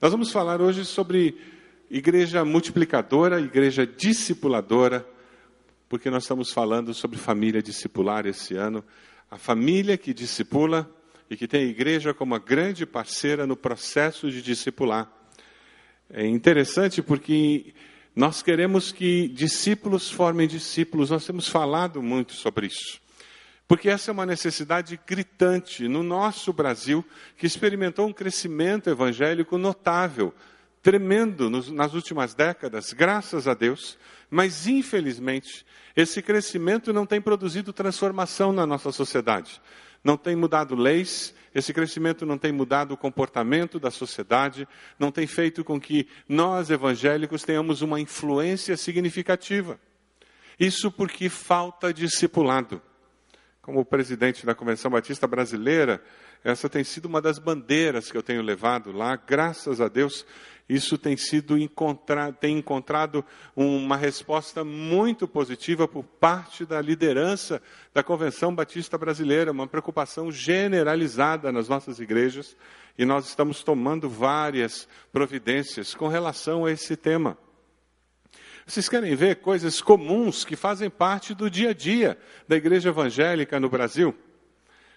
Nós vamos falar hoje sobre igreja multiplicadora, igreja discipuladora, porque nós estamos falando sobre família discipular esse ano. A família que discipula e que tem a igreja como a grande parceira no processo de discipular. É interessante porque nós queremos que discípulos formem discípulos, nós temos falado muito sobre isso. Porque essa é uma necessidade gritante no nosso Brasil, que experimentou um crescimento evangélico notável, tremendo nas últimas décadas, graças a Deus, mas infelizmente esse crescimento não tem produzido transformação na nossa sociedade. Não tem mudado leis, esse crescimento não tem mudado o comportamento da sociedade, não tem feito com que nós evangélicos tenhamos uma influência significativa. Isso porque falta discipulado. Como presidente da Convenção Batista Brasileira, essa tem sido uma das bandeiras que eu tenho levado lá, graças a Deus, isso tem sido encontrado, tem encontrado uma resposta muito positiva por parte da liderança da Convenção Batista Brasileira, uma preocupação generalizada nas nossas igrejas, e nós estamos tomando várias providências com relação a esse tema. Vocês querem ver coisas comuns que fazem parte do dia a dia da igreja evangélica no Brasil?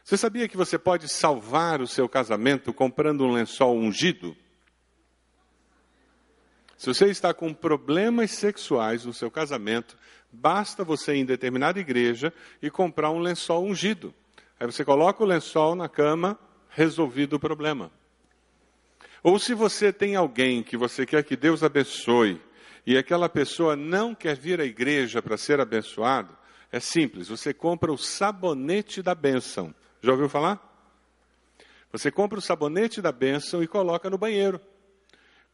Você sabia que você pode salvar o seu casamento comprando um lençol ungido? Se você está com problemas sexuais no seu casamento, basta você ir em determinada igreja e comprar um lençol ungido. Aí você coloca o lençol na cama, resolvido o problema. Ou se você tem alguém que você quer que Deus abençoe e aquela pessoa não quer vir à igreja para ser abençoado, é simples, você compra o sabonete da bênção. Já ouviu falar? Você compra o sabonete da bênção e coloca no banheiro.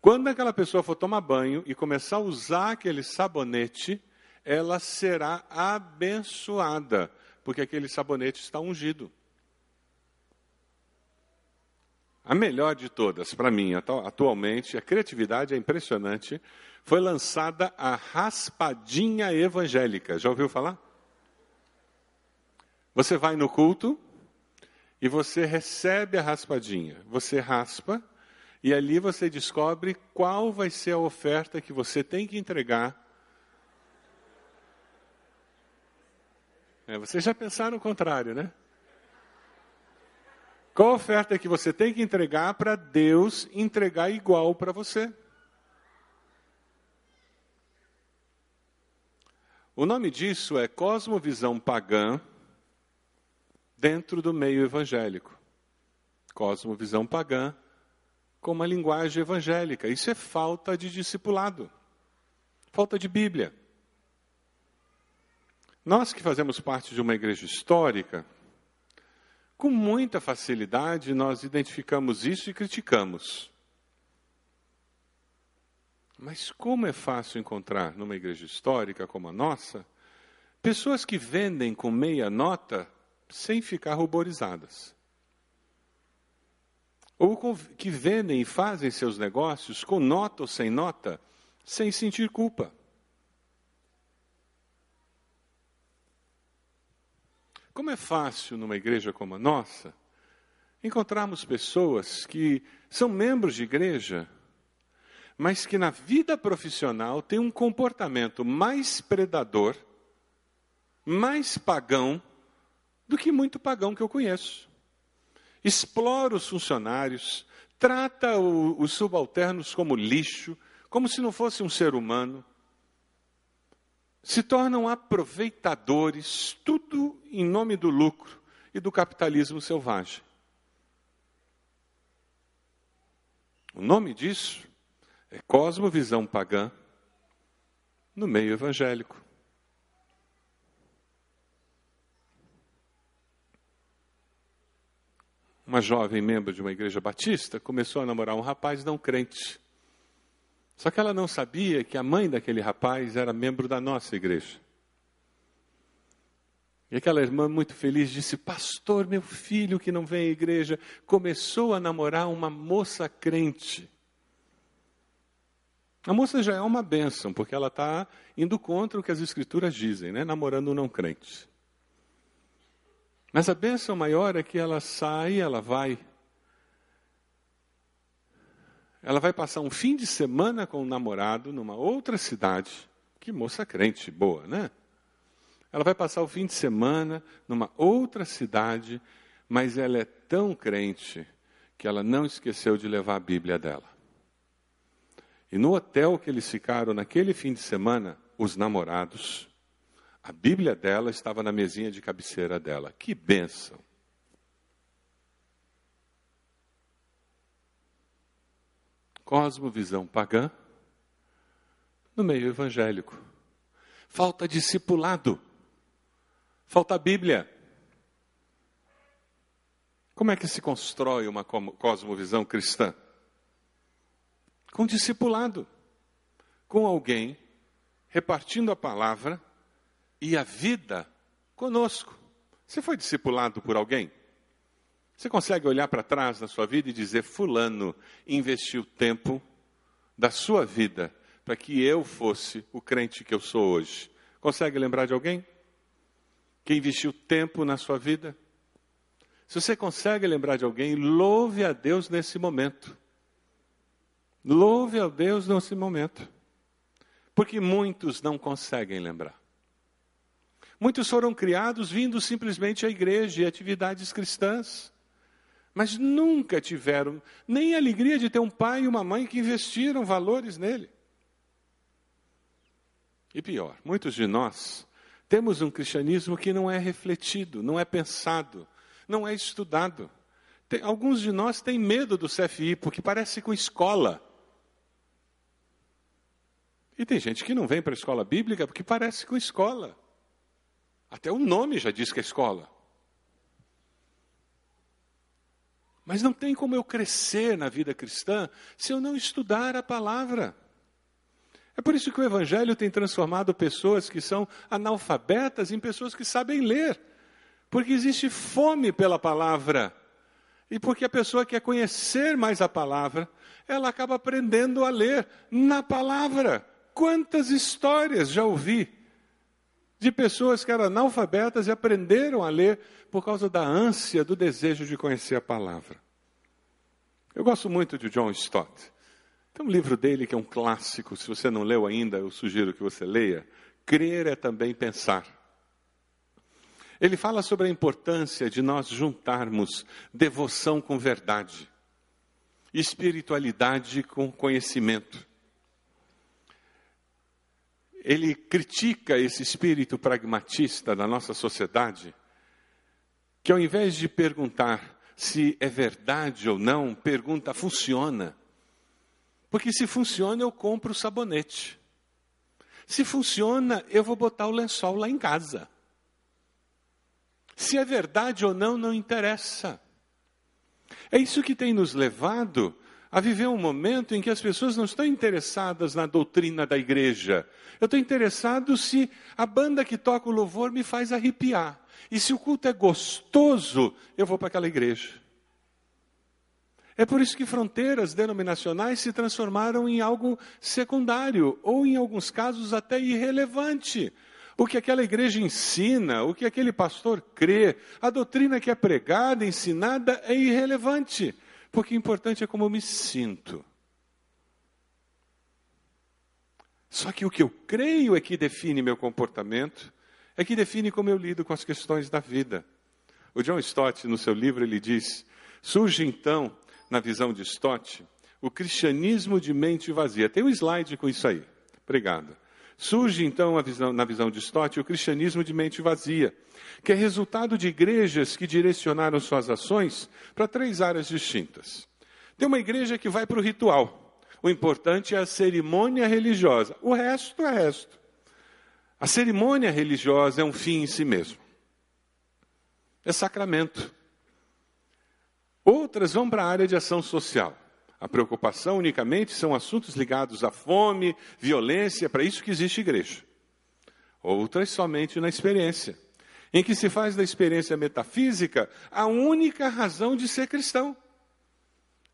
Quando aquela pessoa for tomar banho e começar a usar aquele sabonete, ela será abençoada, porque aquele sabonete está ungido. A melhor de todas, para mim, atualmente, a criatividade é impressionante, foi lançada a raspadinha evangélica. Já ouviu falar? Você vai no culto e você recebe a raspadinha. Você raspa e ali você descobre qual vai ser a oferta que você tem que entregar. É, vocês já pensaram o contrário, né? Qual a oferta que você tem que entregar para Deus entregar igual para você? O nome disso é cosmovisão pagã dentro do meio evangélico. Cosmovisão pagã com uma linguagem evangélica. Isso é falta de discipulado, falta de Bíblia. Nós que fazemos parte de uma igreja histórica, com muita facilidade nós identificamos isso e criticamos. Mas como é fácil encontrar numa igreja histórica como a nossa, pessoas que vendem com meia nota sem ficar ruborizadas ou que vendem e fazem seus negócios com nota ou sem nota, sem sentir culpa. Como é fácil numa igreja como a nossa encontrarmos pessoas que são membros de igreja, mas que na vida profissional têm um comportamento mais predador, mais pagão do que muito pagão que eu conheço. Explora os funcionários, trata os subalternos como lixo, como se não fosse um ser humano, se tornam aproveitadores, tudo em nome do lucro e do capitalismo selvagem. O nome disso é cosmovisão pagã no meio evangélico. uma jovem membro de uma igreja batista começou a namorar um rapaz não crente. Só que ela não sabia que a mãe daquele rapaz era membro da nossa igreja. E aquela irmã, muito feliz, disse: Pastor, meu filho que não vem à igreja, começou a namorar uma moça crente. A moça já é uma bênção, porque ela está indo contra o que as escrituras dizem, né? namorando um não crente. Mas a bênção maior é que ela sai, ela vai. Ela vai passar um fim de semana com o namorado numa outra cidade. Que moça crente boa, né? Ela vai passar o fim de semana numa outra cidade, mas ela é tão crente que ela não esqueceu de levar a Bíblia dela. E no hotel que eles ficaram naquele fim de semana, os namorados, a Bíblia dela estava na mesinha de cabeceira dela. Que bênção! Cosmovisão pagã no meio evangélico. Falta discipulado. Falta Bíblia. Como é que se constrói uma cosmovisão cristã? Com discipulado, com alguém repartindo a palavra e a vida conosco. Você foi discipulado por alguém? Você consegue olhar para trás na sua vida e dizer: Fulano investiu tempo da sua vida para que eu fosse o crente que eu sou hoje? Consegue lembrar de alguém? Que investiu tempo na sua vida? Se você consegue lembrar de alguém, louve a Deus nesse momento. Louve a Deus nesse momento. Porque muitos não conseguem lembrar. Muitos foram criados vindo simplesmente à igreja e atividades cristãs, mas nunca tiveram nem a alegria de ter um pai e uma mãe que investiram valores nele. E pior, muitos de nós temos um cristianismo que não é refletido, não é pensado, não é estudado. Tem, alguns de nós têm medo do CFI porque parece com escola. E tem gente que não vem para a escola bíblica porque parece com escola. Até o nome já diz que é escola. Mas não tem como eu crescer na vida cristã se eu não estudar a palavra. É por isso que o Evangelho tem transformado pessoas que são analfabetas em pessoas que sabem ler. Porque existe fome pela palavra. E porque a pessoa quer conhecer mais a palavra, ela acaba aprendendo a ler na palavra. Quantas histórias já ouvi de pessoas que eram analfabetas e aprenderam a ler por causa da ânsia, do desejo de conhecer a palavra. Eu gosto muito de John Stott. Tem um livro dele que é um clássico, se você não leu ainda, eu sugiro que você leia. Crer é também pensar. Ele fala sobre a importância de nós juntarmos devoção com verdade, espiritualidade com conhecimento ele critica esse espírito pragmatista da nossa sociedade, que ao invés de perguntar se é verdade ou não, pergunta: funciona? Porque se funciona, eu compro o sabonete. Se funciona, eu vou botar o lençol lá em casa. Se é verdade ou não, não interessa. É isso que tem nos levado a viver um momento em que as pessoas não estão interessadas na doutrina da igreja. Eu estou interessado se a banda que toca o louvor me faz arrepiar. E se o culto é gostoso, eu vou para aquela igreja. É por isso que fronteiras denominacionais se transformaram em algo secundário, ou em alguns casos até irrelevante. O que aquela igreja ensina, o que aquele pastor crê, a doutrina que é pregada, ensinada, é irrelevante. Porque o importante é como eu me sinto. Só que o que eu creio é que define meu comportamento, é que define como eu lido com as questões da vida. O John Stott, no seu livro, ele diz: surge então, na visão de Stott, o cristianismo de mente vazia. Tem um slide com isso aí. Obrigado. Surge então visão, na visão de Stott o cristianismo de mente vazia, que é resultado de igrejas que direcionaram suas ações para três áreas distintas. Tem uma igreja que vai para o ritual. O importante é a cerimônia religiosa. O resto é resto. A cerimônia religiosa é um fim em si mesmo. É sacramento. Outras vão para a área de ação social. A preocupação unicamente são assuntos ligados à fome, violência, é para isso que existe igreja. Outras somente na experiência, em que se faz da experiência metafísica a única razão de ser cristão.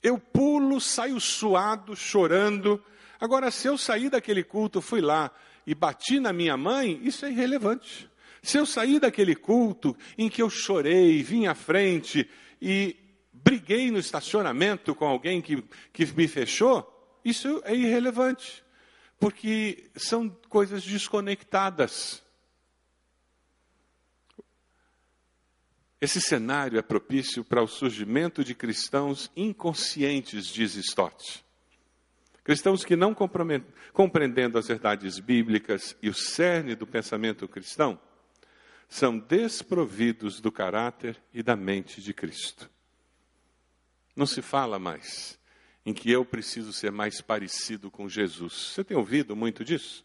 Eu pulo, saio suado, chorando. Agora, se eu sair daquele culto, fui lá e bati na minha mãe, isso é irrelevante. Se eu sair daquele culto em que eu chorei, vim à frente e briguei no estacionamento com alguém que, que me fechou, isso é irrelevante, porque são coisas desconectadas. Esse cenário é propício para o surgimento de cristãos inconscientes, diz Stott. Cristãos que não compreendendo as verdades bíblicas e o cerne do pensamento cristão, são desprovidos do caráter e da mente de Cristo. Não se fala mais em que eu preciso ser mais parecido com Jesus. Você tem ouvido muito disso?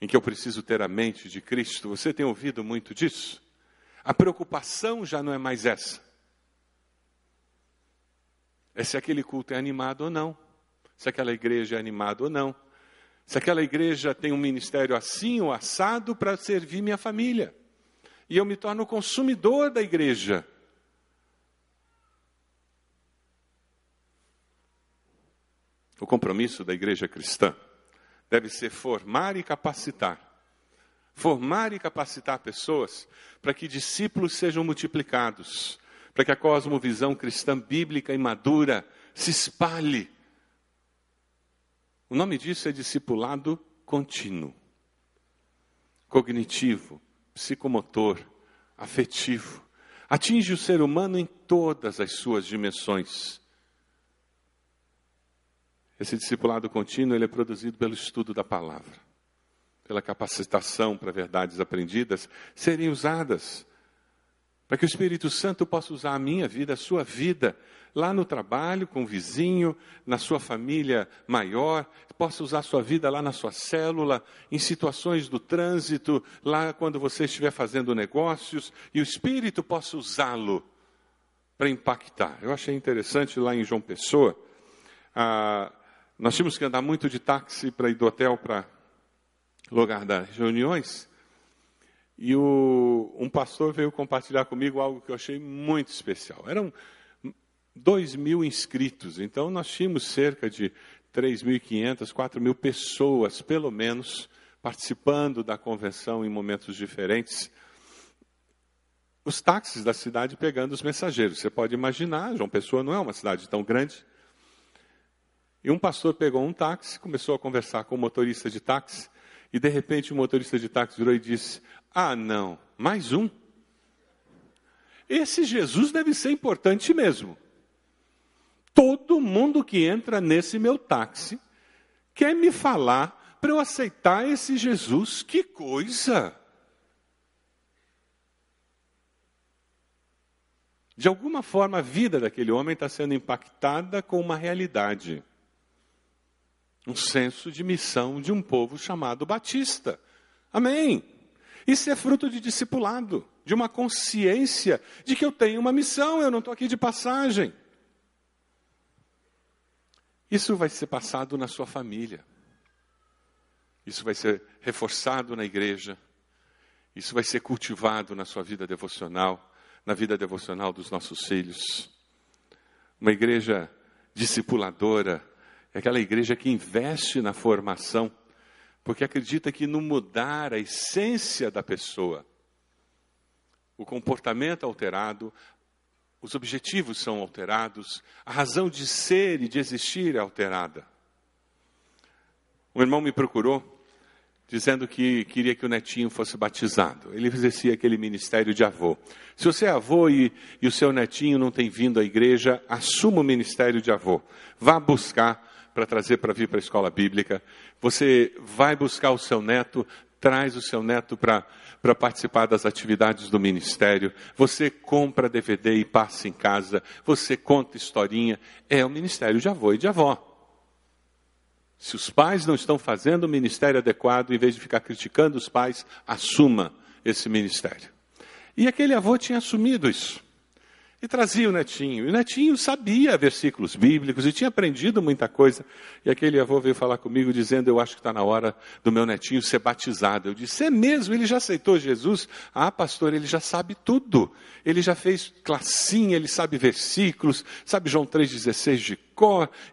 Em que eu preciso ter a mente de Cristo. Você tem ouvido muito disso? A preocupação já não é mais essa. É se aquele culto é animado ou não. Se aquela igreja é animada ou não. Se aquela igreja tem um ministério assim ou assado para servir minha família. E eu me torno consumidor da igreja. O compromisso da igreja cristã deve ser formar e capacitar formar e capacitar pessoas para que discípulos sejam multiplicados, para que a cosmovisão cristã bíblica e madura se espalhe. O nome disso é discipulado contínuo, cognitivo, psicomotor, afetivo. Atinge o ser humano em todas as suas dimensões. Esse discipulado contínuo ele é produzido pelo estudo da palavra pela capacitação para verdades aprendidas, serem usadas. Para que o Espírito Santo possa usar a minha vida, a sua vida, lá no trabalho, com o vizinho, na sua família maior, possa usar a sua vida lá na sua célula, em situações do trânsito, lá quando você estiver fazendo negócios, e o Espírito possa usá-lo para impactar. Eu achei interessante lá em João Pessoa, ah, nós tínhamos que andar muito de táxi para ir do hotel para lugar das reuniões, e o, um pastor veio compartilhar comigo algo que eu achei muito especial. Eram dois mil inscritos, então nós tínhamos cerca de 3.500, 4 mil pessoas, pelo menos, participando da convenção em momentos diferentes. Os táxis da cidade pegando os mensageiros. Você pode imaginar, João Pessoa não é uma cidade tão grande. E um pastor pegou um táxi, começou a conversar com o motorista de táxi, e de repente o motorista de táxi virou e disse: Ah, não, mais um? Esse Jesus deve ser importante mesmo. Todo mundo que entra nesse meu táxi quer me falar para eu aceitar esse Jesus. Que coisa! De alguma forma, a vida daquele homem está sendo impactada com uma realidade um senso de missão de um povo chamado Batista. Amém. Isso é fruto de discipulado, de uma consciência de que eu tenho uma missão, eu não estou aqui de passagem. Isso vai ser passado na sua família. Isso vai ser reforçado na igreja. Isso vai ser cultivado na sua vida devocional, na vida devocional dos nossos filhos. Uma igreja discipuladora, é aquela igreja que investe na formação, porque acredita que no mudar a essência da pessoa, o comportamento alterado, os objetivos são alterados, a razão de ser e de existir é alterada. Um irmão me procurou dizendo que queria que o netinho fosse batizado. Ele exercia aquele ministério de avô. Se você é avô e, e, o seu netinho não tem vindo à igreja, assuma o ministério de avô. Vá buscar para trazer para vir para a escola bíblica. Você vai buscar o seu neto, traz o seu neto para participar das atividades do ministério. Você compra DVD e passa em casa. Você conta historinha. É o ministério de avô e de avó. Se os pais não estão fazendo o ministério adequado, em vez de ficar criticando os pais, assuma esse ministério. E aquele avô tinha assumido isso. E trazia o netinho. E o netinho sabia versículos bíblicos e tinha aprendido muita coisa. E aquele avô veio falar comigo dizendo: Eu acho que está na hora do meu netinho ser batizado. Eu disse: É mesmo? Ele já aceitou Jesus? Ah, pastor, ele já sabe tudo. Ele já fez classinha, ele sabe versículos, sabe João 3,16 de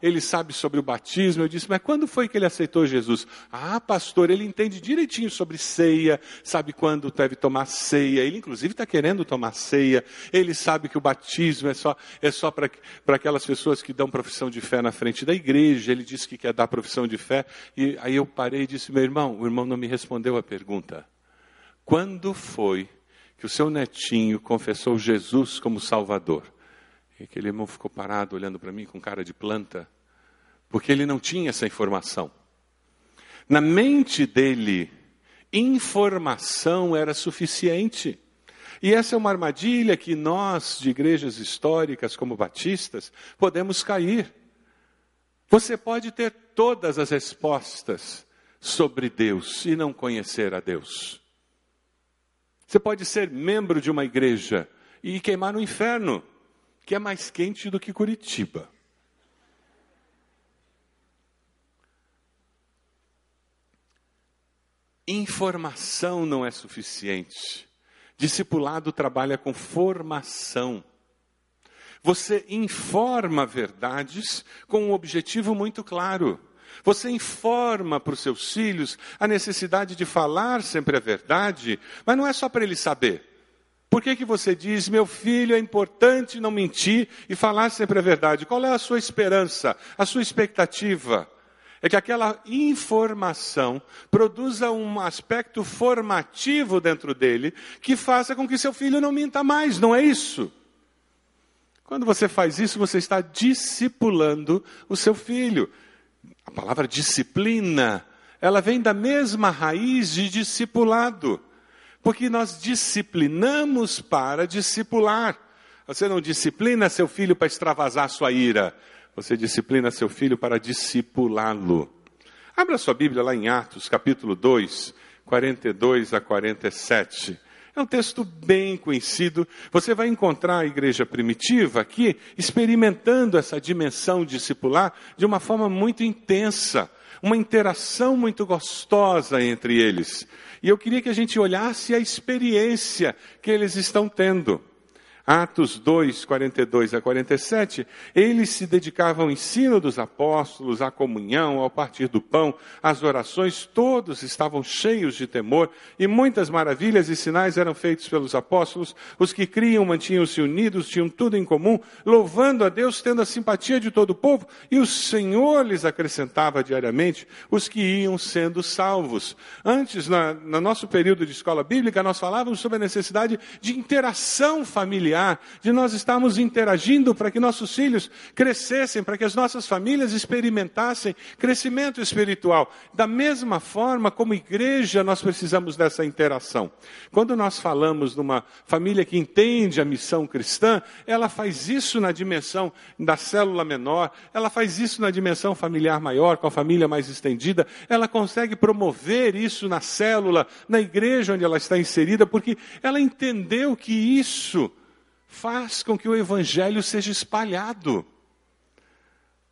ele sabe sobre o batismo. Eu disse, mas quando foi que ele aceitou Jesus? Ah, pastor, ele entende direitinho sobre ceia, sabe quando deve tomar ceia. Ele, inclusive, está querendo tomar ceia. Ele sabe que o batismo é só, é só para aquelas pessoas que dão profissão de fé na frente da igreja. Ele disse que quer dar profissão de fé. E aí eu parei e disse, meu irmão, o irmão não me respondeu a pergunta. Quando foi que o seu netinho confessou Jesus como Salvador? E aquele irmão ficou parado olhando para mim com cara de planta, porque ele não tinha essa informação. Na mente dele, informação era suficiente. E essa é uma armadilha que nós, de igrejas históricas como batistas, podemos cair. Você pode ter todas as respostas sobre Deus e não conhecer a Deus. Você pode ser membro de uma igreja e queimar no inferno que é mais quente do que Curitiba. Informação não é suficiente. Discipulado trabalha com formação. Você informa verdades com um objetivo muito claro. Você informa para os seus filhos a necessidade de falar sempre a verdade, mas não é só para ele saber. Por que, que você diz, meu filho, é importante não mentir e falar sempre a verdade? Qual é a sua esperança, a sua expectativa? É que aquela informação produza um aspecto formativo dentro dele que faça com que seu filho não minta mais, não é isso? Quando você faz isso, você está discipulando o seu filho. A palavra disciplina, ela vem da mesma raiz de discipulado. Porque nós disciplinamos para discipular. Você não disciplina seu filho para extravasar sua ira. Você disciplina seu filho para discipulá-lo. Abra sua Bíblia lá em Atos, capítulo 2, 42 a 47. É um texto bem conhecido. Você vai encontrar a igreja primitiva aqui experimentando essa dimensão discipular de uma forma muito intensa, uma interação muito gostosa entre eles. E eu queria que a gente olhasse a experiência que eles estão tendo. Atos 2, 42 a 47, eles se dedicavam ao ensino dos apóstolos, à comunhão, ao partir do pão, às orações, todos estavam cheios de temor, e muitas maravilhas e sinais eram feitos pelos apóstolos, os que criam mantinham-se unidos, tinham tudo em comum, louvando a Deus, tendo a simpatia de todo o povo, e o Senhor lhes acrescentava diariamente os que iam sendo salvos. Antes, na, no nosso período de escola bíblica, nós falávamos sobre a necessidade de interação familiar de nós estarmos interagindo para que nossos filhos crescessem, para que as nossas famílias experimentassem crescimento espiritual. Da mesma forma, como igreja, nós precisamos dessa interação. Quando nós falamos de uma família que entende a missão cristã, ela faz isso na dimensão da célula menor, ela faz isso na dimensão familiar maior, com a família mais estendida, ela consegue promover isso na célula, na igreja onde ela está inserida, porque ela entendeu que isso faz com que o evangelho seja espalhado.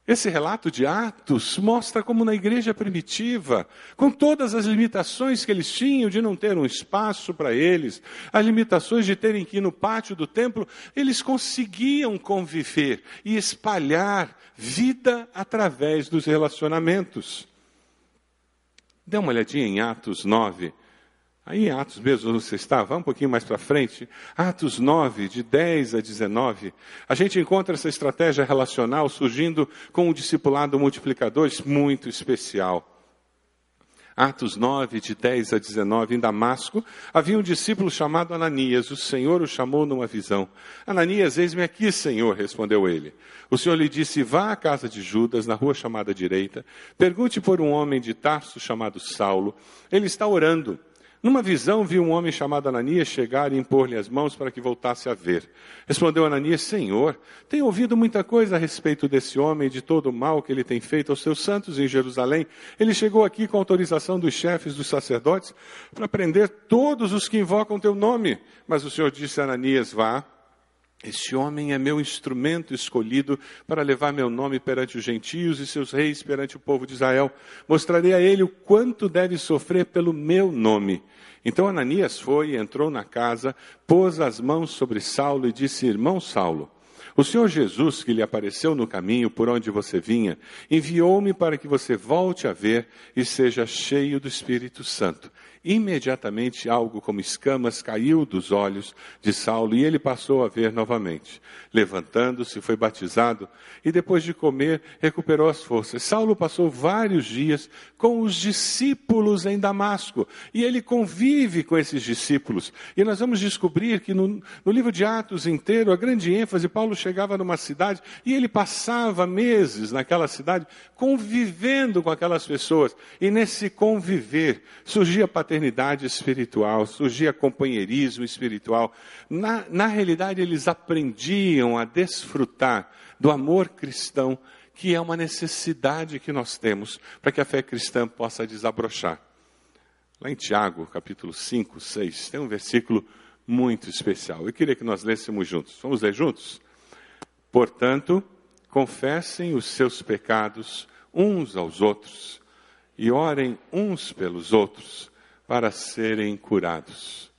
Esse relato de Atos mostra como na igreja primitiva, com todas as limitações que eles tinham de não ter um espaço para eles, as limitações de terem que ir no pátio do templo, eles conseguiam conviver e espalhar vida através dos relacionamentos. Dê uma olhadinha em Atos 9, Aí em Atos mesmo você está, vá um pouquinho mais para frente, Atos 9, de 10 a 19, a gente encontra essa estratégia relacional surgindo com um discipulado multiplicador muito especial. Atos 9, de 10 a 19, em Damasco, havia um discípulo chamado Ananias. O Senhor o chamou numa visão. Ananias, eis-me aqui, Senhor, respondeu ele. O Senhor lhe disse: Vá à casa de Judas, na rua chamada direita, pergunte por um homem de Tarso chamado Saulo. Ele está orando. Numa visão, viu um homem chamado Ananias chegar e impor-lhe as mãos para que voltasse a ver. Respondeu Ananias: Senhor, tenho ouvido muita coisa a respeito desse homem e de todo o mal que ele tem feito aos seus santos em Jerusalém. Ele chegou aqui com autorização dos chefes dos sacerdotes para prender todos os que invocam teu nome. Mas o Senhor disse a Ananias: Vá. Este homem é meu instrumento escolhido para levar meu nome perante os gentios e seus reis perante o povo de Israel. Mostrarei a ele o quanto deve sofrer pelo meu nome. Então Ananias foi, entrou na casa, pôs as mãos sobre Saulo e disse: Irmão Saulo, O Senhor Jesus, que lhe apareceu no caminho por onde você vinha, enviou-me para que você volte a ver e seja cheio do Espírito Santo. Imediatamente algo como escamas caiu dos olhos de Saulo e ele passou a ver novamente. Levantando-se, foi batizado e depois de comer, recuperou as forças. Saulo passou vários dias com os discípulos em Damasco e ele convive com esses discípulos. E nós vamos descobrir que no, no livro de Atos inteiro, a grande ênfase, Paulo chegava numa cidade e ele passava meses naquela cidade convivendo com aquelas pessoas. E nesse conviver surgia fraternidade espiritual, surgia companheirismo espiritual. Na, na realidade, eles aprendiam a desfrutar do amor cristão, que é uma necessidade que nós temos para que a fé cristã possa desabrochar. Lá em Tiago, capítulo 5, 6, tem um versículo muito especial. Eu queria que nós lêssemos juntos. Vamos ler juntos? Portanto, confessem os seus pecados uns aos outros e orem uns pelos outros para serem curados.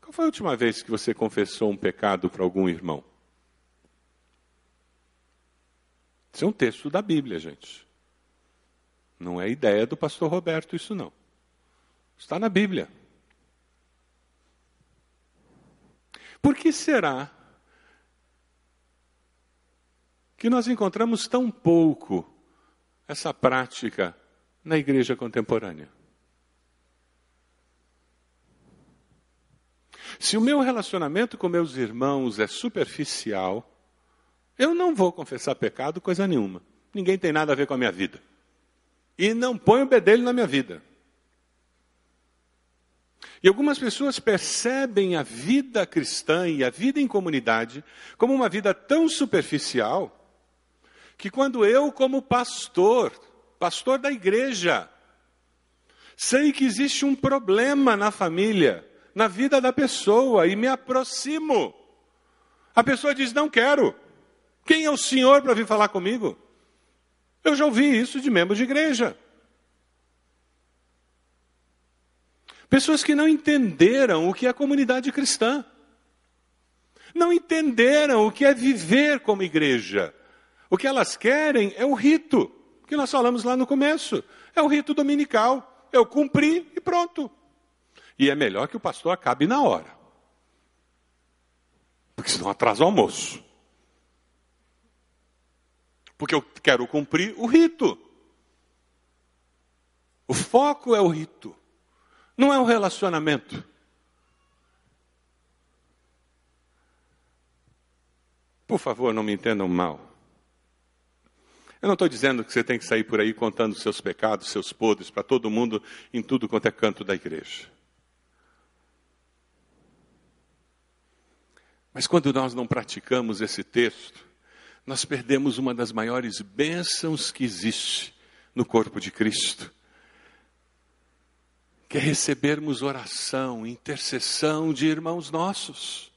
Qual foi a última vez que você confessou um pecado para algum irmão? Isso é um texto da Bíblia, gente. Não é ideia do pastor Roberto, isso não. Está na Bíblia. Por que será que nós encontramos tão pouco essa prática na igreja contemporânea? Se o meu relacionamento com meus irmãos é superficial, eu não vou confessar pecado coisa nenhuma. Ninguém tem nada a ver com a minha vida. E não ponho bedelho na minha vida. E algumas pessoas percebem a vida cristã e a vida em comunidade como uma vida tão superficial que quando eu, como pastor, pastor da igreja, sei que existe um problema na família, na vida da pessoa e me aproximo. A pessoa diz: Não quero. Quem é o senhor para vir falar comigo? Eu já ouvi isso de membros de igreja. Pessoas que não entenderam o que é comunidade cristã. Não entenderam o que é viver como igreja. O que elas querem é o rito, que nós falamos lá no começo. É o rito dominical. Eu cumpri e pronto. E é melhor que o pastor acabe na hora. Porque senão atrasa o almoço. Porque eu quero cumprir o rito. O foco é o rito, não é o relacionamento. Por favor, não me entendam mal. Eu não estou dizendo que você tem que sair por aí contando seus pecados, seus podres para todo mundo em tudo quanto é canto da igreja. Mas quando nós não praticamos esse texto, nós perdemos uma das maiores bênçãos que existe no corpo de Cristo, que é recebermos oração, intercessão de irmãos nossos.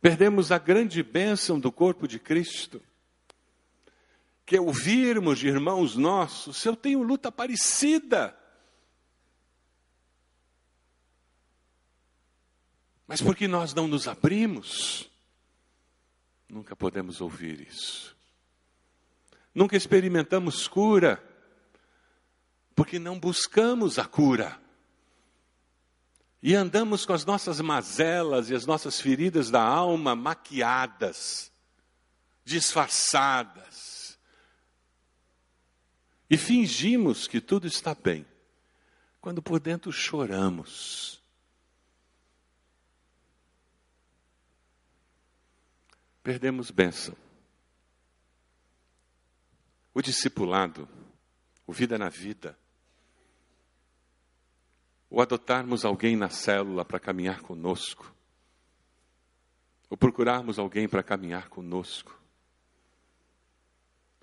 Perdemos a grande bênção do corpo de Cristo, que é ouvirmos de irmãos nossos, se eu tenho luta parecida, Mas porque nós não nos abrimos, nunca podemos ouvir isso. Nunca experimentamos cura, porque não buscamos a cura. E andamos com as nossas mazelas e as nossas feridas da alma maquiadas, disfarçadas. E fingimos que tudo está bem, quando por dentro choramos perdemos bênção. O discipulado, o vida na vida, o adotarmos alguém na célula para caminhar conosco, o procurarmos alguém para caminhar conosco,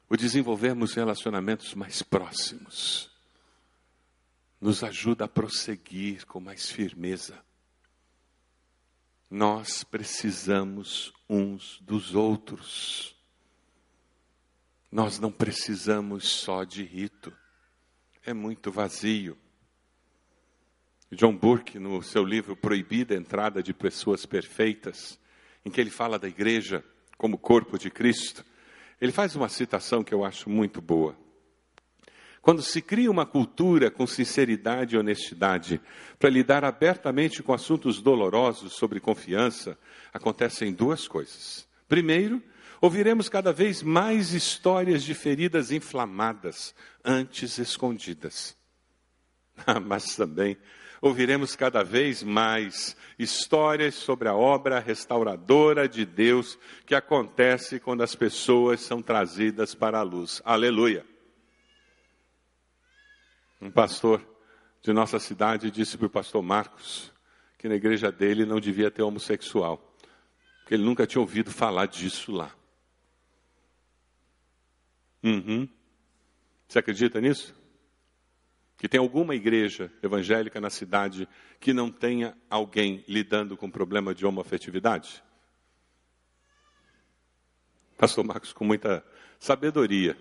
o desenvolvermos relacionamentos mais próximos, nos ajuda a prosseguir com mais firmeza. Nós precisamos uns dos outros. Nós não precisamos só de rito. É muito vazio. John Burke, no seu livro Proibida a Entrada de Pessoas Perfeitas, em que ele fala da igreja, como corpo de Cristo, ele faz uma citação que eu acho muito boa. Quando se cria uma cultura com sinceridade e honestidade para lidar abertamente com assuntos dolorosos sobre confiança, acontecem duas coisas. Primeiro, ouviremos cada vez mais histórias de feridas inflamadas, antes escondidas. Mas também ouviremos cada vez mais histórias sobre a obra restauradora de Deus que acontece quando as pessoas são trazidas para a luz. Aleluia. Um pastor de nossa cidade disse para o pastor Marcos que na igreja dele não devia ter homossexual, porque ele nunca tinha ouvido falar disso lá. Uhum. Você acredita nisso? Que tem alguma igreja evangélica na cidade que não tenha alguém lidando com o problema de homoafetividade? Pastor Marcos, com muita sabedoria,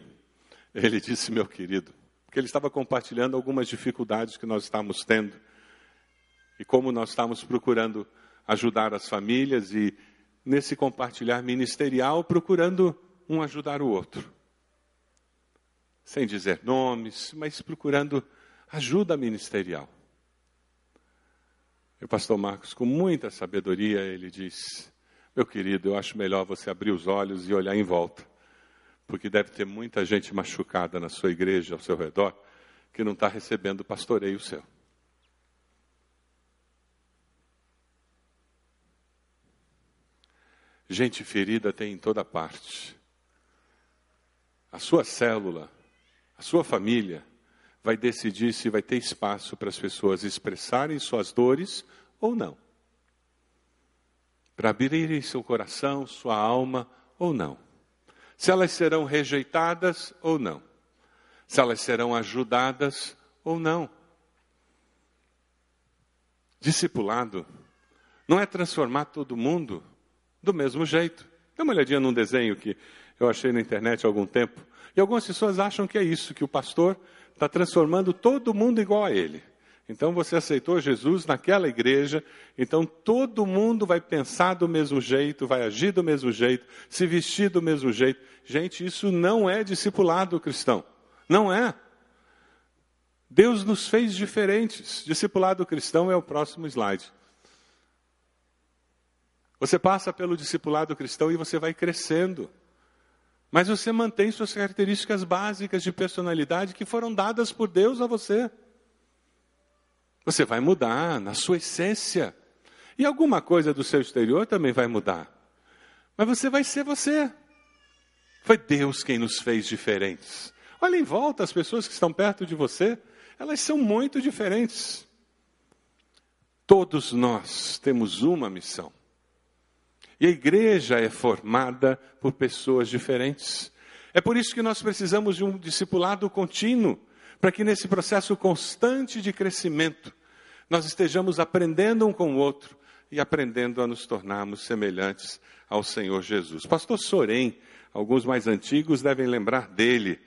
ele disse, meu querido, porque ele estava compartilhando algumas dificuldades que nós estamos tendo e como nós estamos procurando ajudar as famílias e nesse compartilhar ministerial procurando um ajudar o outro. Sem dizer nomes, mas procurando ajuda ministerial. E o pastor Marcos, com muita sabedoria, ele diz: Meu querido, eu acho melhor você abrir os olhos e olhar em volta, porque deve ter muita gente machucada na sua igreja, ao seu redor, que não está recebendo pastoreio seu. Gente ferida tem em toda parte. A sua célula, a sua família, vai decidir se vai ter espaço para as pessoas expressarem suas dores ou não. Para abrirem seu coração, sua alma ou não. Se elas serão rejeitadas ou não. Se elas serão ajudadas ou não. Discipulado não é transformar todo mundo do mesmo jeito. Dê uma olhadinha num desenho que eu achei na internet há algum tempo. E algumas pessoas acham que é isso, que o pastor está transformando todo mundo igual a ele. Então você aceitou Jesus naquela igreja, então todo mundo vai pensar do mesmo jeito, vai agir do mesmo jeito, se vestir do mesmo jeito. Gente, isso não é discipulado cristão. Não é. Deus nos fez diferentes. Discipulado cristão é o próximo slide. Você passa pelo discipulado cristão e você vai crescendo. Mas você mantém suas características básicas de personalidade que foram dadas por Deus a você. Você vai mudar na sua essência. E alguma coisa do seu exterior também vai mudar. Mas você vai ser você. Foi Deus quem nos fez diferentes. Olha em volta, as pessoas que estão perto de você, elas são muito diferentes. Todos nós temos uma missão. E a igreja é formada por pessoas diferentes. É por isso que nós precisamos de um discipulado contínuo, para que nesse processo constante de crescimento, nós estejamos aprendendo um com o outro e aprendendo a nos tornarmos semelhantes ao Senhor Jesus. Pastor Sorém, alguns mais antigos devem lembrar dele,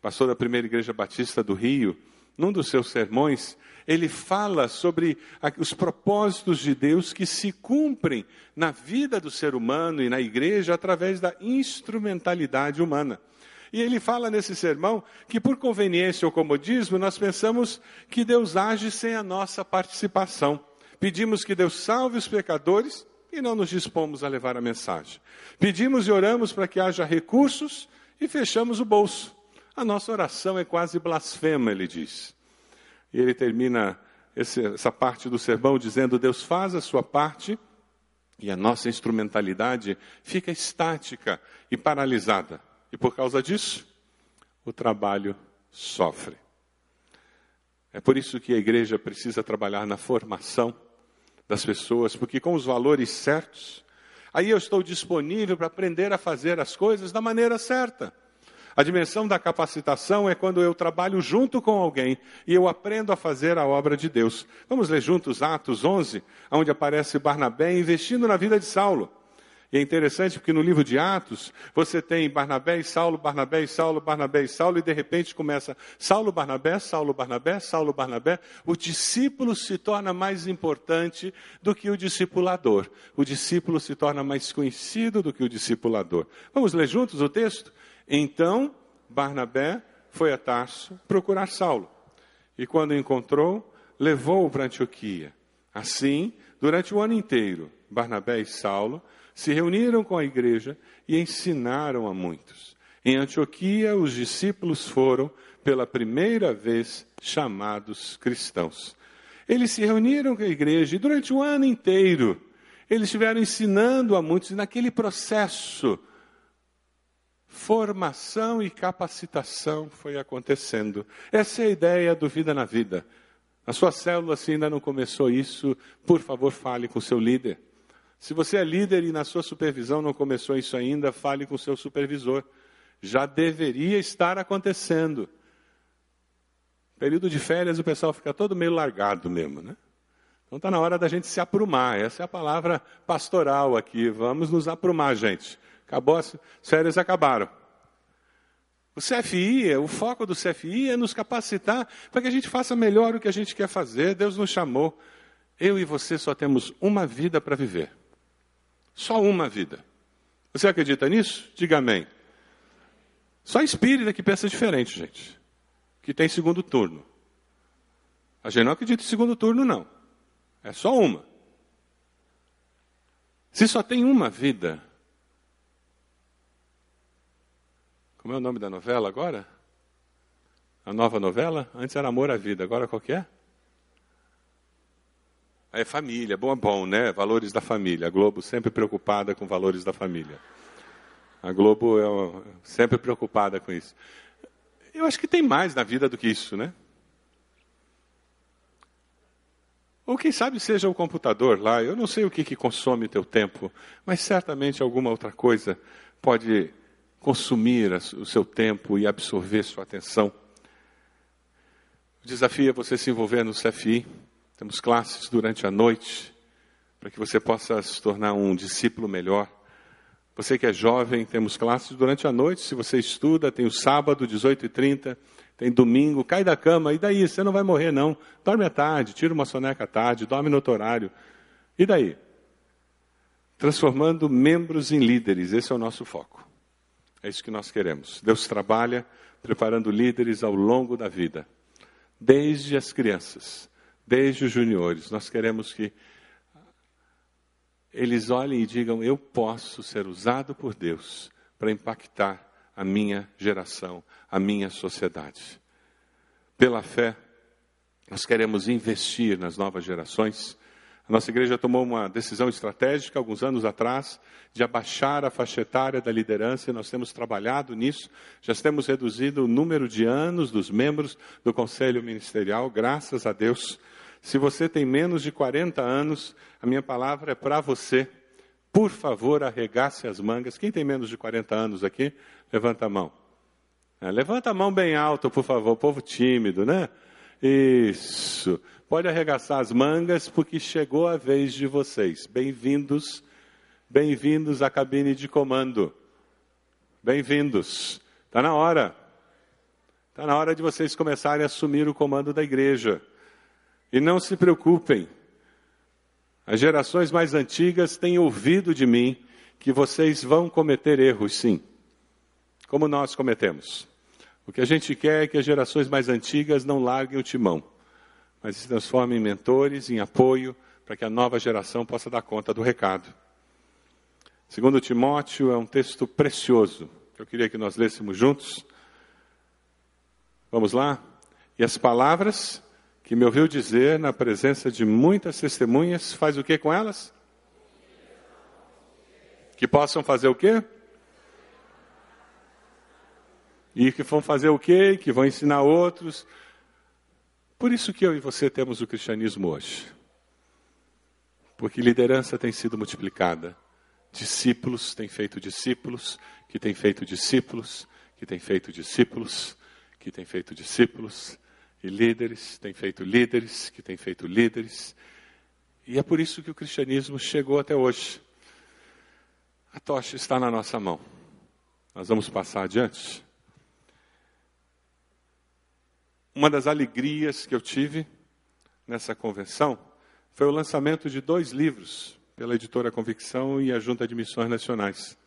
pastor da primeira igreja batista do Rio, num dos seus sermões, ele fala sobre os propósitos de Deus que se cumprem na vida do ser humano e na igreja através da instrumentalidade humana. E ele fala nesse sermão que, por conveniência ou comodismo, nós pensamos que Deus age sem a nossa participação. Pedimos que Deus salve os pecadores e não nos dispomos a levar a mensagem. Pedimos e oramos para que haja recursos e fechamos o bolso. A nossa oração é quase blasfema, ele diz. E ele termina esse, essa parte do sermão dizendo: Deus faz a sua parte e a nossa instrumentalidade fica estática e paralisada. E por causa disso, o trabalho sofre. É por isso que a igreja precisa trabalhar na formação das pessoas, porque com os valores certos, aí eu estou disponível para aprender a fazer as coisas da maneira certa. A dimensão da capacitação é quando eu trabalho junto com alguém e eu aprendo a fazer a obra de Deus. Vamos ler juntos Atos 11, onde aparece Barnabé investindo na vida de Saulo. E é interessante porque no livro de Atos, você tem Barnabé e Saulo, Barnabé e Saulo, Barnabé e Saulo, e de repente começa Saulo, Barnabé, Saulo, Barnabé, Saulo, Barnabé. O discípulo se torna mais importante do que o discipulador. O discípulo se torna mais conhecido do que o discipulador. Vamos ler juntos o texto? Então, Barnabé foi a Tarso procurar Saulo. E quando encontrou, levou-o para Antioquia. Assim, durante o ano inteiro, Barnabé e Saulo se reuniram com a igreja e ensinaram a muitos. Em Antioquia, os discípulos foram, pela primeira vez, chamados cristãos. Eles se reuniram com a igreja e durante o ano inteiro eles estiveram ensinando a muitos, e naquele processo, formação e capacitação foi acontecendo. Essa é a ideia do Vida na Vida. A sua célula, se ainda não começou isso, por favor, fale com o seu líder. Se você é líder e na sua supervisão não começou isso ainda, fale com o seu supervisor. Já deveria estar acontecendo. Período de férias o pessoal fica todo meio largado mesmo, né? Então está na hora da gente se aprumar. Essa é a palavra pastoral aqui. Vamos nos aprumar, gente. Acabou, as férias acabaram. O CFI, o foco do CFI é nos capacitar para que a gente faça melhor o que a gente quer fazer. Deus nos chamou. Eu e você só temos uma vida para viver. Só uma vida. Você acredita nisso? Diga amém. Só espírita que pensa diferente, gente. Que tem segundo turno. A gente não acredita em segundo turno, não. É só uma. Se só tem uma vida, como é o nome da novela agora? A nova novela? Antes era Amor à Vida, agora qual que é? É família, bom, bom, né? Valores da família. A Globo sempre preocupada com valores da família. A Globo é sempre preocupada com isso. Eu acho que tem mais na vida do que isso, né? Ou quem sabe seja o computador lá. Eu não sei o que, que consome teu tempo, mas certamente alguma outra coisa pode consumir o seu tempo e absorver sua atenção. O desafio é você se envolver no CFI. Temos classes durante a noite para que você possa se tornar um discípulo melhor. Você que é jovem, temos classes durante a noite. Se você estuda, tem o sábado, 18h30, tem domingo, cai da cama, e daí? Você não vai morrer, não. Dorme à tarde, tira uma soneca à tarde, dorme no outro horário. E daí? Transformando membros em líderes, esse é o nosso foco. É isso que nós queremos. Deus trabalha preparando líderes ao longo da vida, desde as crianças desde os juniores. Nós queremos que eles olhem e digam: eu posso ser usado por Deus para impactar a minha geração, a minha sociedade. Pela fé, nós queremos investir nas novas gerações. A nossa igreja tomou uma decisão estratégica alguns anos atrás de abaixar a faixa etária da liderança e nós temos trabalhado nisso. Já temos reduzido o número de anos dos membros do conselho ministerial, graças a Deus. Se você tem menos de 40 anos, a minha palavra é para você. Por favor, arregace as mangas. Quem tem menos de 40 anos aqui? Levanta a mão. É, levanta a mão bem alta, por favor, povo tímido, né? Isso. Pode arregaçar as mangas, porque chegou a vez de vocês. Bem-vindos, bem-vindos à cabine de comando. Bem-vindos. Está na hora. Está na hora de vocês começarem a assumir o comando da igreja. E não se preocupem, as gerações mais antigas têm ouvido de mim que vocês vão cometer erros, sim, como nós cometemos. O que a gente quer é que as gerações mais antigas não larguem o timão, mas se transformem em mentores, em apoio, para que a nova geração possa dar conta do recado. Segundo Timóteo, é um texto precioso, que eu queria que nós lêssemos juntos. Vamos lá? E as palavras que me ouviu dizer na presença de muitas testemunhas, faz o que com elas? Que possam fazer o quê? E que vão fazer o quê? Que vão ensinar outros. Por isso que eu e você temos o cristianismo hoje. Porque liderança tem sido multiplicada. Discípulos têm feito discípulos, que têm feito discípulos, que têm feito discípulos, que têm feito discípulos e líderes, tem feito líderes, que tem feito líderes. E é por isso que o cristianismo chegou até hoje. A tocha está na nossa mão. Nós vamos passar adiante. Uma das alegrias que eu tive nessa convenção foi o lançamento de dois livros pela editora Convicção e a Junta de Missões Nacionais.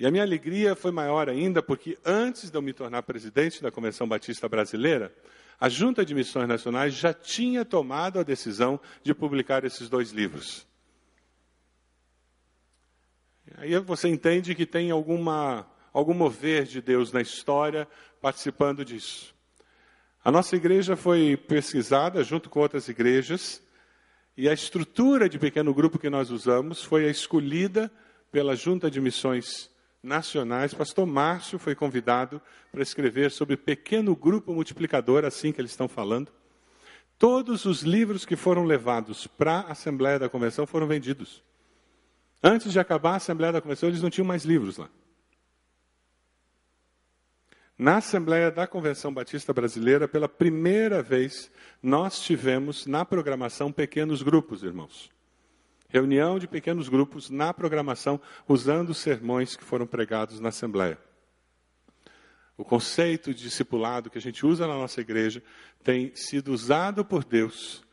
E a minha alegria foi maior ainda porque antes de eu me tornar presidente da Convenção Batista Brasileira, a Junta de Missões Nacionais já tinha tomado a decisão de publicar esses dois livros. Aí você entende que tem alguma, algum mover de Deus na história participando disso. A nossa igreja foi pesquisada junto com outras igrejas e a estrutura de pequeno grupo que nós usamos foi a escolhida pela Junta de Missões Nacionais. Pastor Márcio foi convidado para escrever sobre pequeno grupo multiplicador, assim que eles estão falando. Todos os livros que foram levados para a Assembleia da Convenção foram vendidos. Antes de acabar a Assembleia da Convenção, eles não tinham mais livros lá. Na Assembleia da Convenção Batista Brasileira, pela primeira vez, nós tivemos na programação pequenos grupos, irmãos. Reunião de pequenos grupos na programação, usando os sermões que foram pregados na Assembleia. O conceito de discipulado que a gente usa na nossa igreja tem sido usado por Deus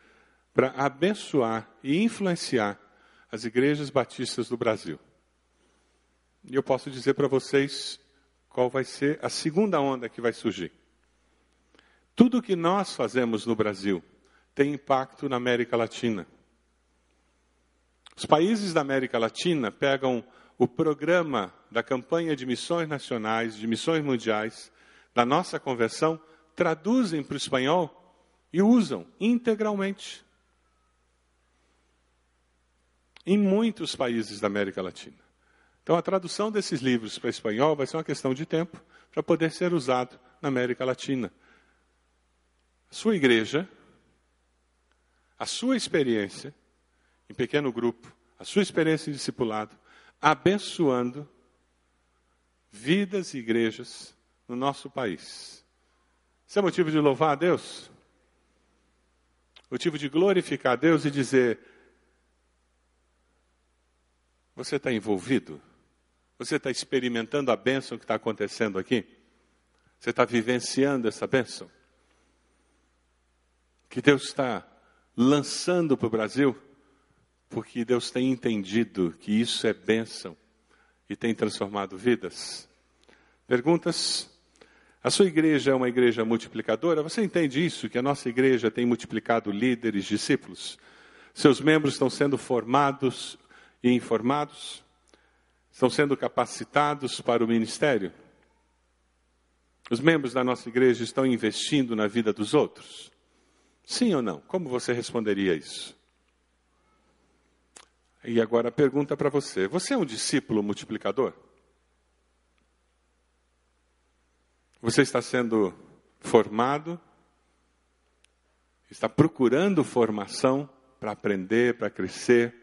para abençoar e influenciar as igrejas batistas do Brasil. E eu posso dizer para vocês qual vai ser a segunda onda que vai surgir. Tudo que nós fazemos no Brasil tem impacto na América Latina. Os países da América Latina pegam o programa da campanha de missões nacionais, de missões mundiais, da nossa conversão, traduzem para o espanhol e usam integralmente. Em muitos países da América Latina. Então, a tradução desses livros para espanhol vai ser uma questão de tempo para poder ser usado na América Latina. A sua igreja, a sua experiência em pequeno grupo, a sua experiência em discipulado, abençoando vidas e igrejas no nosso país. Isso é motivo de louvar a Deus? Motivo de glorificar a Deus e dizer: Você está envolvido? Você está experimentando a bênção que está acontecendo aqui? Você está vivenciando essa bênção? Que Deus está lançando para o Brasil, porque Deus tem entendido que isso é bênção e tem transformado vidas? Perguntas? A sua igreja é uma igreja multiplicadora? Você entende isso? Que a nossa igreja tem multiplicado líderes, discípulos? Seus membros estão sendo formados e informados? estão sendo capacitados para o ministério? Os membros da nossa igreja estão investindo na vida dos outros? Sim ou não? Como você responderia isso? E agora a pergunta para você: você é um discípulo multiplicador? Você está sendo formado? Está procurando formação para aprender, para crescer?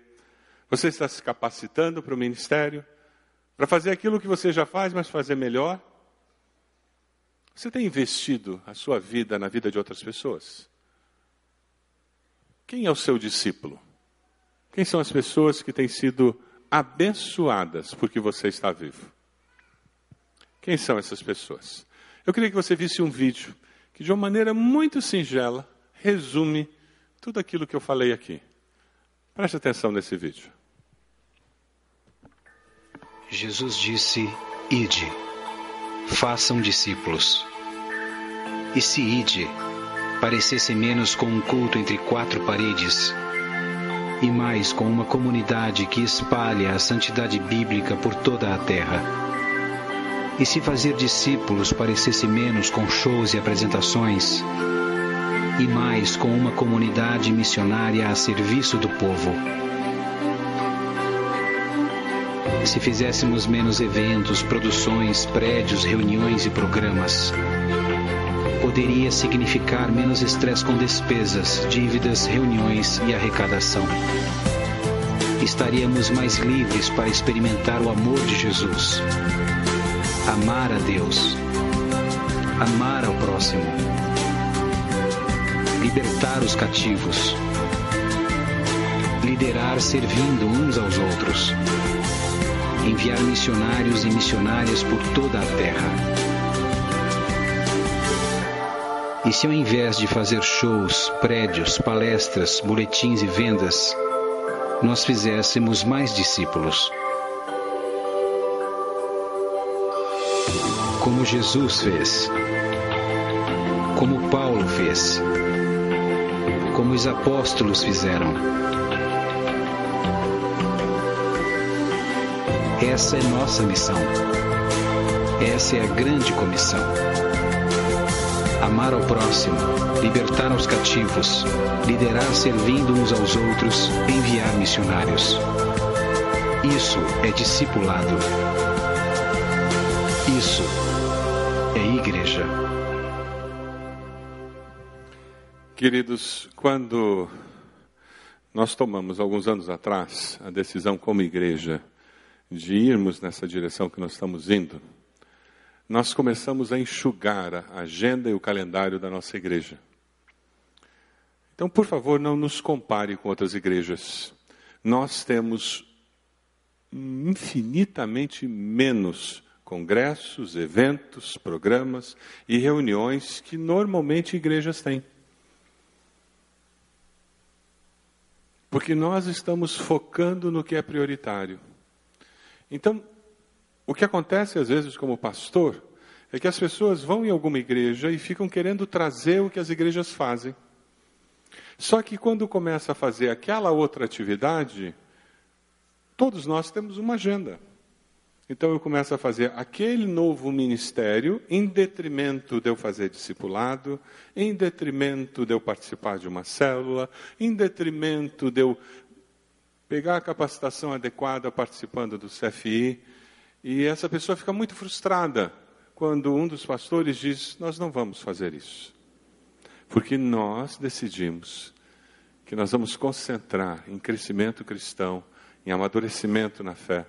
Você está se capacitando para o ministério? Para fazer aquilo que você já faz, mas fazer melhor? Você tem investido a sua vida na vida de outras pessoas? Quem é o seu discípulo? Quem são as pessoas que têm sido abençoadas porque você está vivo? Quem são essas pessoas? Eu queria que você visse um vídeo que, de uma maneira muito singela, resume tudo aquilo que eu falei aqui. Preste atenção nesse vídeo. Jesus disse: Ide, façam discípulos. E se ide parecesse menos com um culto entre quatro paredes, e mais com uma comunidade que espalha a santidade bíblica por toda a terra. E se fazer discípulos parecesse menos com shows e apresentações, e mais com uma comunidade missionária a serviço do povo se fizéssemos menos eventos, produções, prédios, reuniões e programas. Poderia significar menos estresse com despesas, dívidas, reuniões e arrecadação. Estaríamos mais livres para experimentar o amor de Jesus. Amar a Deus. Amar ao próximo. Libertar os cativos. Liderar servindo uns aos outros enviar missionários e missionárias por toda a terra. E se ao invés de fazer shows, prédios, palestras, boletins e vendas, nós fizéssemos mais discípulos? Como Jesus fez, como Paulo fez, como os apóstolos fizeram. Essa é nossa missão. Essa é a grande comissão. Amar ao próximo, libertar os cativos, liderar servindo uns aos outros, enviar missionários. Isso é discipulado. Isso é igreja. Queridos, quando nós tomamos alguns anos atrás a decisão como igreja de irmos nessa direção que nós estamos indo, nós começamos a enxugar a agenda e o calendário da nossa igreja. Então, por favor, não nos compare com outras igrejas. Nós temos infinitamente menos congressos, eventos, programas e reuniões que normalmente igrejas têm. Porque nós estamos focando no que é prioritário. Então, o que acontece às vezes como pastor é que as pessoas vão em alguma igreja e ficam querendo trazer o que as igrejas fazem. Só que quando começa a fazer aquela outra atividade, todos nós temos uma agenda. Então eu começo a fazer aquele novo ministério em detrimento de eu fazer discipulado, em detrimento de eu participar de uma célula, em detrimento de eu pegar a capacitação adequada participando do CFI. E essa pessoa fica muito frustrada quando um dos pastores diz: Nós não vamos fazer isso. Porque nós decidimos que nós vamos concentrar em crescimento cristão, em amadurecimento na fé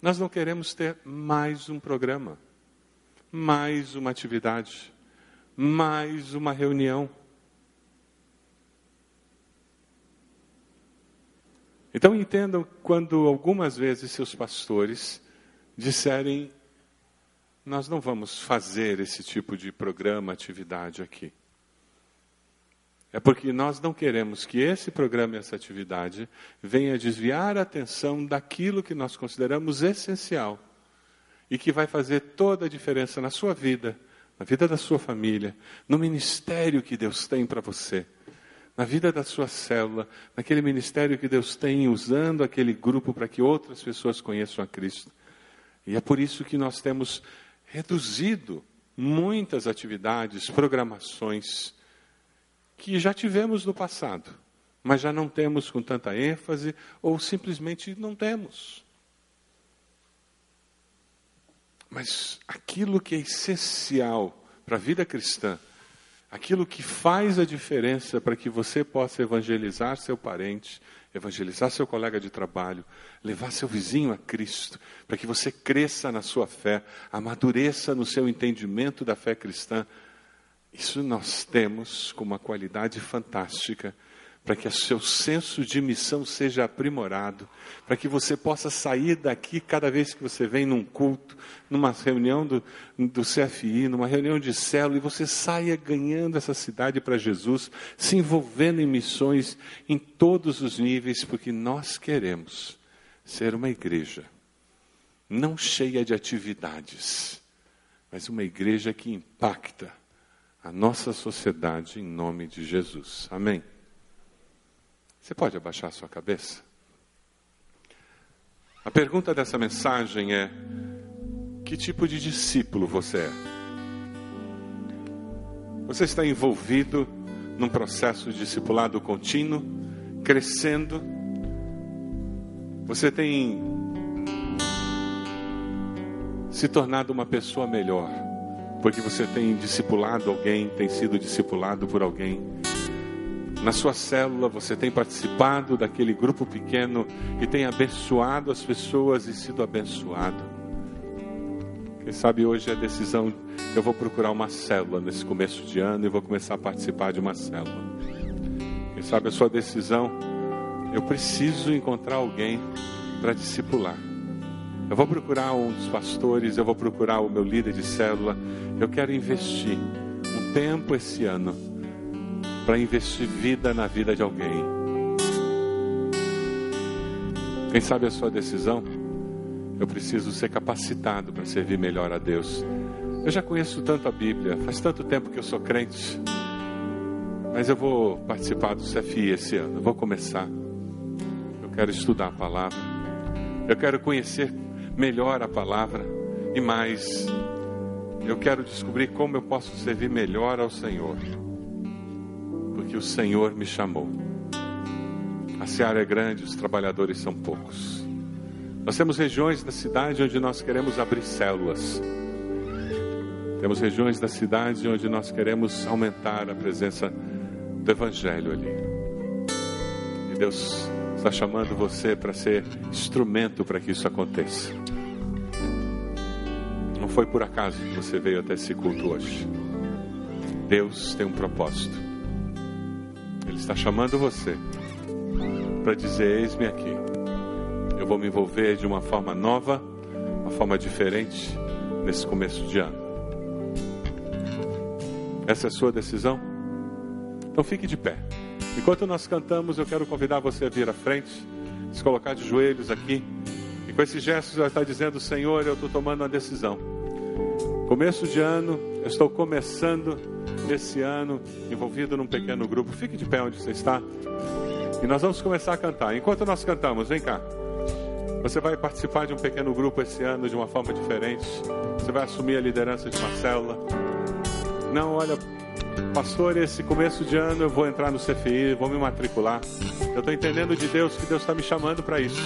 nós não queremos ter mais um programa, mais uma atividade, mais uma reunião. Então entendam quando algumas vezes seus pastores disserem: Nós não vamos fazer esse tipo de programa, atividade aqui. É porque nós não queremos que esse programa e essa atividade venha desviar a atenção daquilo que nós consideramos essencial e que vai fazer toda a diferença na sua vida, na vida da sua família, no ministério que Deus tem para você, na vida da sua célula, naquele ministério que Deus tem usando aquele grupo para que outras pessoas conheçam a Cristo. E é por isso que nós temos reduzido muitas atividades, programações, que já tivemos no passado, mas já não temos com tanta ênfase ou simplesmente não temos. Mas aquilo que é essencial para a vida cristã, aquilo que faz a diferença para que você possa evangelizar seu parente, evangelizar seu colega de trabalho, levar seu vizinho a Cristo, para que você cresça na sua fé, amadureça no seu entendimento da fé cristã, isso nós temos com uma qualidade fantástica para que o seu senso de missão seja aprimorado, para que você possa sair daqui cada vez que você vem num culto, numa reunião do, do CFI, numa reunião de célula, e você saia ganhando essa cidade para Jesus, se envolvendo em missões em todos os níveis, porque nós queremos ser uma igreja não cheia de atividades, mas uma igreja que impacta a nossa sociedade em nome de Jesus. Amém? Você pode abaixar sua cabeça? A pergunta dessa mensagem é: que tipo de discípulo você é? Você está envolvido num processo de discipulado contínuo, crescendo? Você tem se tornado uma pessoa melhor? porque você tem discipulado alguém, tem sido discipulado por alguém. Na sua célula você tem participado daquele grupo pequeno e tem abençoado as pessoas e sido abençoado. Quem sabe hoje é a decisão, eu vou procurar uma célula nesse começo de ano e vou começar a participar de uma célula. Quem sabe a sua decisão, eu preciso encontrar alguém para discipular. Eu vou procurar um dos pastores, eu vou procurar o meu líder de célula. Eu quero investir um tempo esse ano para investir vida na vida de alguém. Quem sabe a sua decisão? Eu preciso ser capacitado para servir melhor a Deus. Eu já conheço tanto a Bíblia, faz tanto tempo que eu sou crente. Mas eu vou participar do CFI esse ano, eu vou começar. Eu quero estudar a palavra. Eu quero conhecer melhor a palavra e mais. Eu quero descobrir como eu posso servir melhor ao Senhor. Porque o Senhor me chamou. A seara é grande, os trabalhadores são poucos. Nós temos regiões da cidade onde nós queremos abrir células. Temos regiões da cidade onde nós queremos aumentar a presença do Evangelho ali. E Deus está chamando você para ser instrumento para que isso aconteça. Não foi por acaso que você veio até esse culto hoje. Deus tem um propósito. Está chamando você para dizer: Eis-me aqui eu vou me envolver de uma forma nova, uma forma diferente nesse começo de ano. Essa é a sua decisão? Então fique de pé. Enquanto nós cantamos, eu quero convidar você a vir à frente, se colocar de joelhos aqui. E com esses gestos, vai estar dizendo: Senhor, eu estou tomando uma decisão. Começo de ano, eu estou começando esse ano envolvido num pequeno grupo. Fique de pé onde você está. E nós vamos começar a cantar. Enquanto nós cantamos, vem cá. Você vai participar de um pequeno grupo esse ano de uma forma diferente. Você vai assumir a liderança de uma célula. Não, olha, pastor, esse começo de ano eu vou entrar no CFI, vou me matricular. Eu estou entendendo de Deus que Deus está me chamando para isso.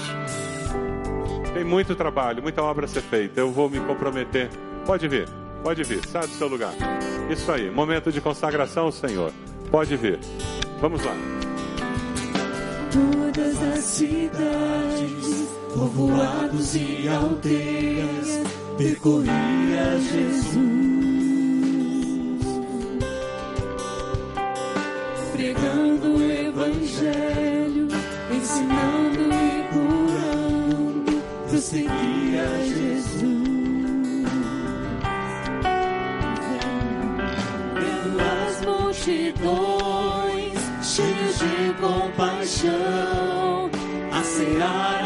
Tem muito trabalho, muita obra a ser feita. Eu vou me comprometer. Pode vir, pode vir, sai do seu lugar. Isso aí, momento de consagração Senhor. Pode vir. Vamos lá. Todas as cidades povoados e aldeias, percorria Jesus, pregando o Evangelho, ensinando e curando, prosseguia Jesus. Multidões, cheios de compaixão, a seara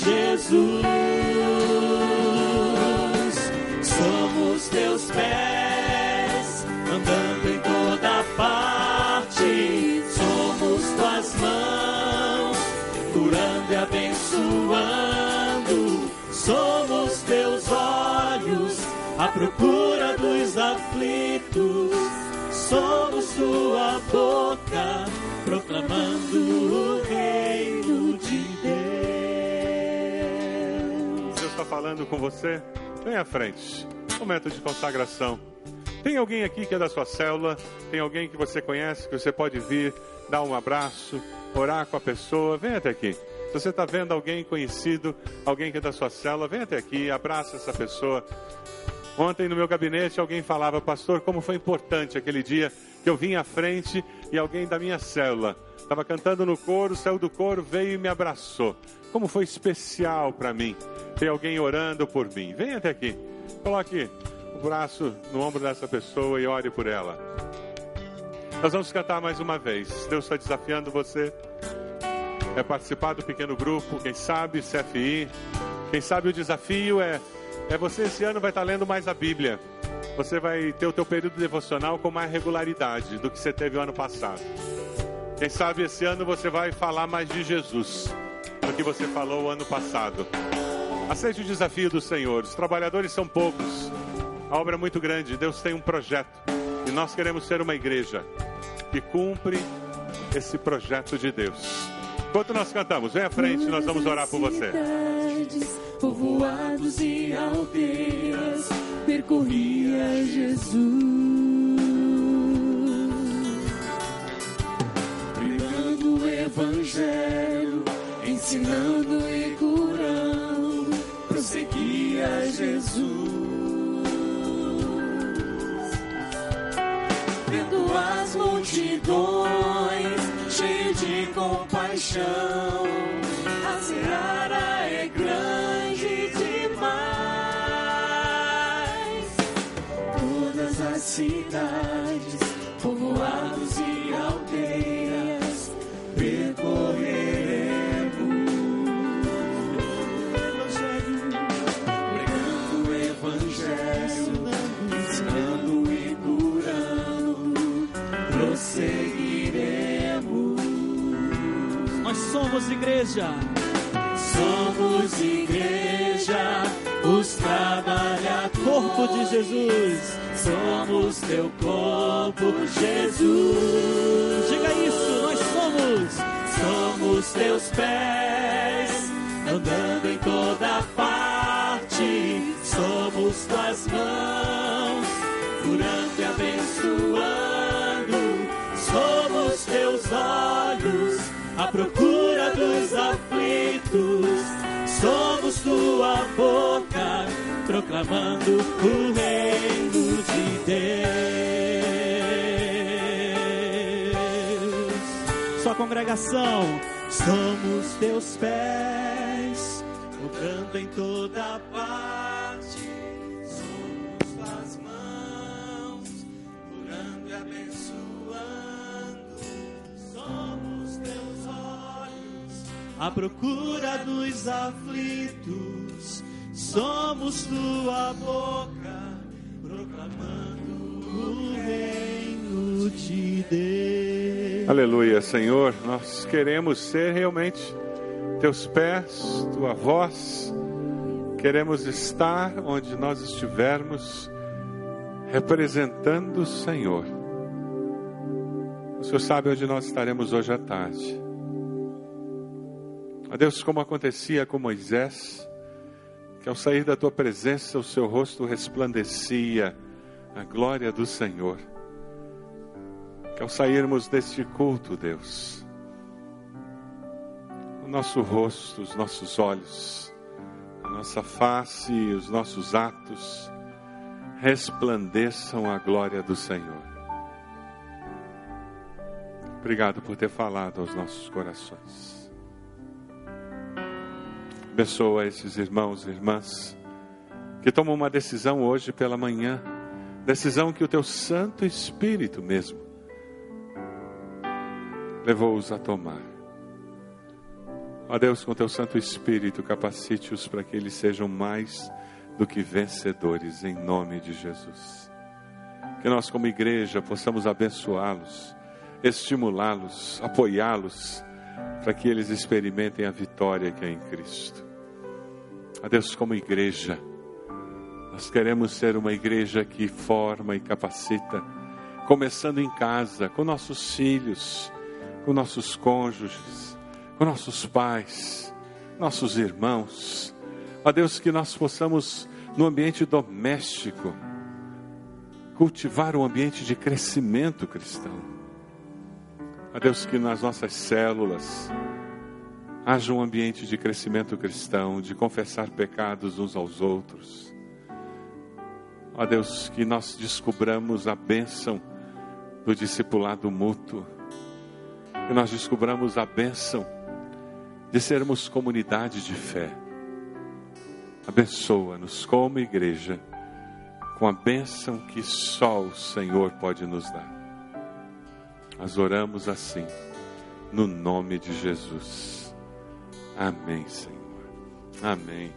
Jesus. Somos teus pés, andando em toda parte, somos tuas mãos, curando e abençoando. Somos teus olhos, à procura dos aflitos. Somos tua boca, proclamando falando com você? Vem à frente. Momento de consagração. Tem alguém aqui que é da sua célula? Tem alguém que você conhece que você pode vir, dar um abraço, orar com a pessoa? Vem até aqui. Se você está vendo alguém conhecido, alguém que é da sua célula, vem até aqui, abraça essa pessoa. Ontem no meu gabinete alguém falava, pastor, como foi importante aquele dia que eu vim à frente e alguém da minha célula estava cantando no coro, saiu do coro, veio e me abraçou. Como foi especial para mim ter alguém orando por mim. Vem até aqui, coloque o braço no ombro dessa pessoa e ore por ela. Nós vamos cantar mais uma vez. Deus está desafiando você. É participar do pequeno grupo, quem sabe CFI. Quem sabe o desafio é é você esse ano vai estar lendo mais a Bíblia. Você vai ter o teu período devocional com mais regularidade do que você teve o ano passado. Quem sabe esse ano você vai falar mais de Jesus do que você falou ano passado. Aceite o desafio do Senhor. Os trabalhadores são poucos. A obra é muito grande. Deus tem um projeto. E nós queremos ser uma igreja que cumpre esse projeto de Deus. Enquanto nós cantamos, vem à frente, nós vamos orar por você. Povoados e aldeias, percorria Jesus. Evangelho, ensinando e curando, prosseguia Jesus. Vendo as multidões, cheio de compaixão, somos igreja. Somos igreja, os trabalhadores. Corpo de Jesus. Somos teu corpo, Jesus. Proclamando o reino de Deus. Sua congregação. Somos teus pés, obrando em toda parte. Somos tuas mãos, curando e abençoando. Somos teus olhos, à procura dos aflitos. Somos tua boca, proclamando o reino de Deus. Aleluia, Senhor. Nós queremos ser realmente teus pés, tua voz. Queremos estar onde nós estivermos, representando o Senhor. O Senhor sabe onde nós estaremos hoje à tarde. Ó Deus, como acontecia com Moisés, que ao sair da tua presença o seu rosto resplandecia a glória do Senhor. Que ao sairmos deste culto, Deus, o nosso rosto, os nossos olhos, a nossa face e os nossos atos resplandeçam a glória do Senhor. Obrigado por ter falado aos nossos corações. Abençoa esses irmãos e irmãs que tomam uma decisão hoje pela manhã, decisão que o teu Santo Espírito mesmo levou-os a tomar. Ó Deus, com teu Santo Espírito, capacite-os para que eles sejam mais do que vencedores, em nome de Jesus. Que nós, como igreja, possamos abençoá-los, estimulá-los, apoiá-los, para que eles experimentem a vitória que é em Cristo. Ó Deus, como igreja, nós queremos ser uma igreja que forma e capacita, começando em casa, com nossos filhos, com nossos cônjuges, com nossos pais, nossos irmãos. Ó Deus, que nós possamos, no ambiente doméstico, cultivar um ambiente de crescimento cristão. Deus, que nas nossas células haja um ambiente de crescimento cristão, de confessar pecados uns aos outros. Ó Deus, que nós descubramos a bênção do discipulado mútuo que nós descobramos a bênção de sermos comunidade de fé. Abençoa-nos como igreja com a bênção que só o Senhor pode nos dar. Nós oramos assim, no nome de Jesus. Amém, Senhor. Amém.